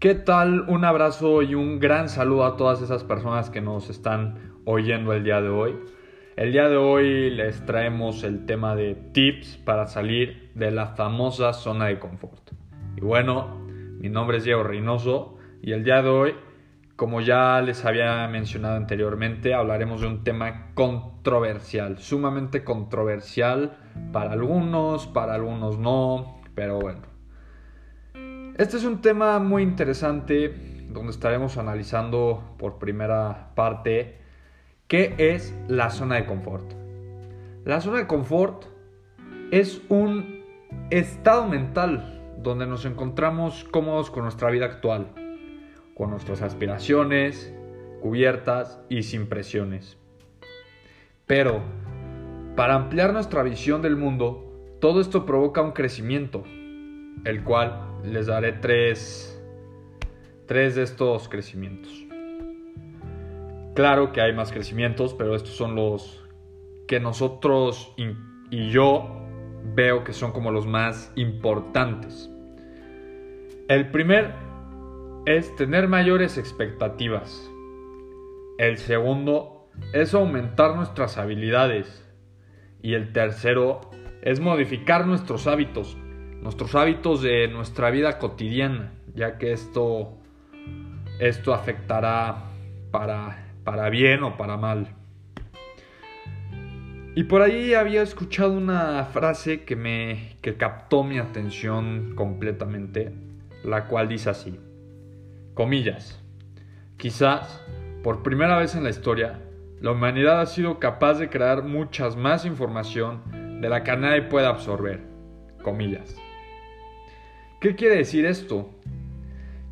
¿Qué tal? Un abrazo y un gran saludo a todas esas personas que nos están oyendo el día de hoy. El día de hoy les traemos el tema de tips para salir de la famosa zona de confort. Y bueno, mi nombre es Diego Reynoso y el día de hoy, como ya les había mencionado anteriormente, hablaremos de un tema controversial, sumamente controversial para algunos, para algunos no, pero bueno. Este es un tema muy interesante donde estaremos analizando por primera parte qué es la zona de confort. La zona de confort es un estado mental donde nos encontramos cómodos con nuestra vida actual, con nuestras aspiraciones cubiertas y sin presiones. Pero, para ampliar nuestra visión del mundo, todo esto provoca un crecimiento, el cual les daré tres, tres de estos crecimientos. Claro que hay más crecimientos, pero estos son los que nosotros y yo veo que son como los más importantes. El primer es tener mayores expectativas. El segundo es aumentar nuestras habilidades. Y el tercero es modificar nuestros hábitos nuestros hábitos de nuestra vida cotidiana, ya que esto, esto afectará para, para bien o para mal. Y por ahí había escuchado una frase que me que captó mi atención completamente, la cual dice así: comillas. Quizás por primera vez en la historia, la humanidad ha sido capaz de crear muchas más información de la que nadie puede absorber. ¿Qué quiere decir esto?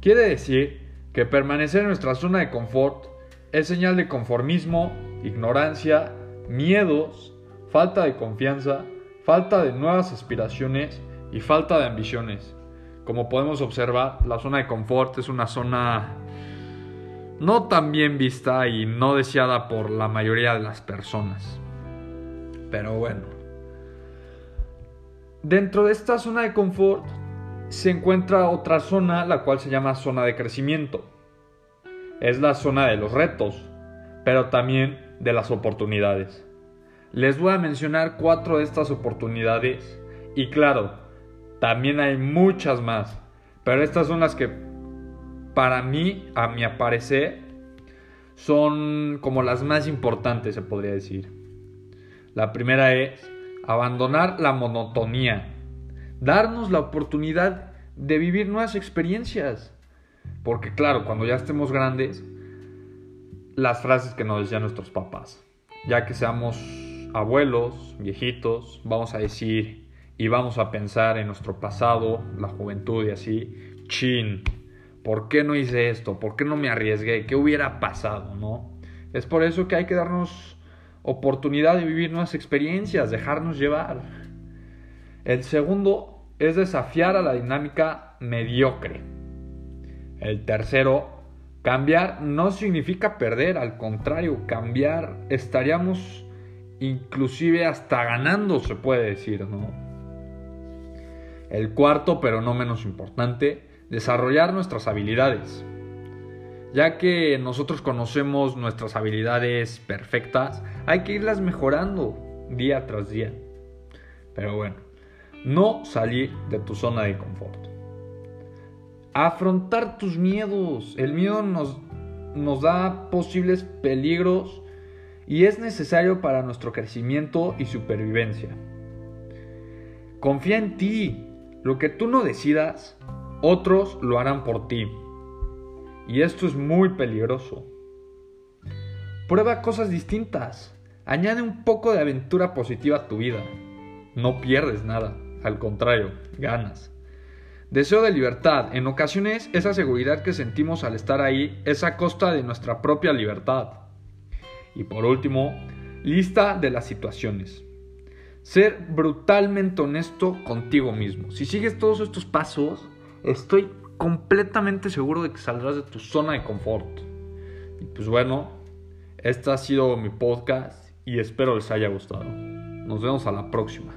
Quiere decir que permanecer en nuestra zona de confort es señal de conformismo, ignorancia, miedos, falta de confianza, falta de nuevas aspiraciones y falta de ambiciones. Como podemos observar, la zona de confort es una zona no tan bien vista y no deseada por la mayoría de las personas. Pero bueno. Dentro de esta zona de confort se encuentra otra zona, la cual se llama zona de crecimiento. Es la zona de los retos, pero también de las oportunidades. Les voy a mencionar cuatro de estas oportunidades y claro, también hay muchas más, pero estas son las que para mí, a mi parecer, son como las más importantes, se podría decir. La primera es abandonar la monotonía darnos la oportunidad de vivir nuevas experiencias. Porque claro, cuando ya estemos grandes, las frases que nos decían nuestros papás, ya que seamos abuelos, viejitos, vamos a decir y vamos a pensar en nuestro pasado, la juventud y así, chin, ¿por qué no hice esto? ¿Por qué no me arriesgué? ¿Qué hubiera pasado? ¿No? Es por eso que hay que darnos oportunidad de vivir nuevas experiencias, dejarnos llevar. El segundo es desafiar a la dinámica mediocre. El tercero, cambiar no significa perder, al contrario, cambiar estaríamos inclusive hasta ganando, se puede decir, ¿no? El cuarto, pero no menos importante, desarrollar nuestras habilidades. Ya que nosotros conocemos nuestras habilidades perfectas, hay que irlas mejorando día tras día. Pero bueno, no salir de tu zona de confort. Afrontar tus miedos. El miedo nos, nos da posibles peligros y es necesario para nuestro crecimiento y supervivencia. Confía en ti. Lo que tú no decidas, otros lo harán por ti. Y esto es muy peligroso. Prueba cosas distintas. Añade un poco de aventura positiva a tu vida. No pierdes nada al contrario, ganas. Deseo de libertad. En ocasiones esa seguridad que sentimos al estar ahí es a costa de nuestra propia libertad. Y por último, lista de las situaciones. Ser brutalmente honesto contigo mismo. Si sigues todos estos pasos, estoy completamente seguro de que saldrás de tu zona de confort. Y pues bueno, este ha sido mi podcast y espero les haya gustado. Nos vemos a la próxima.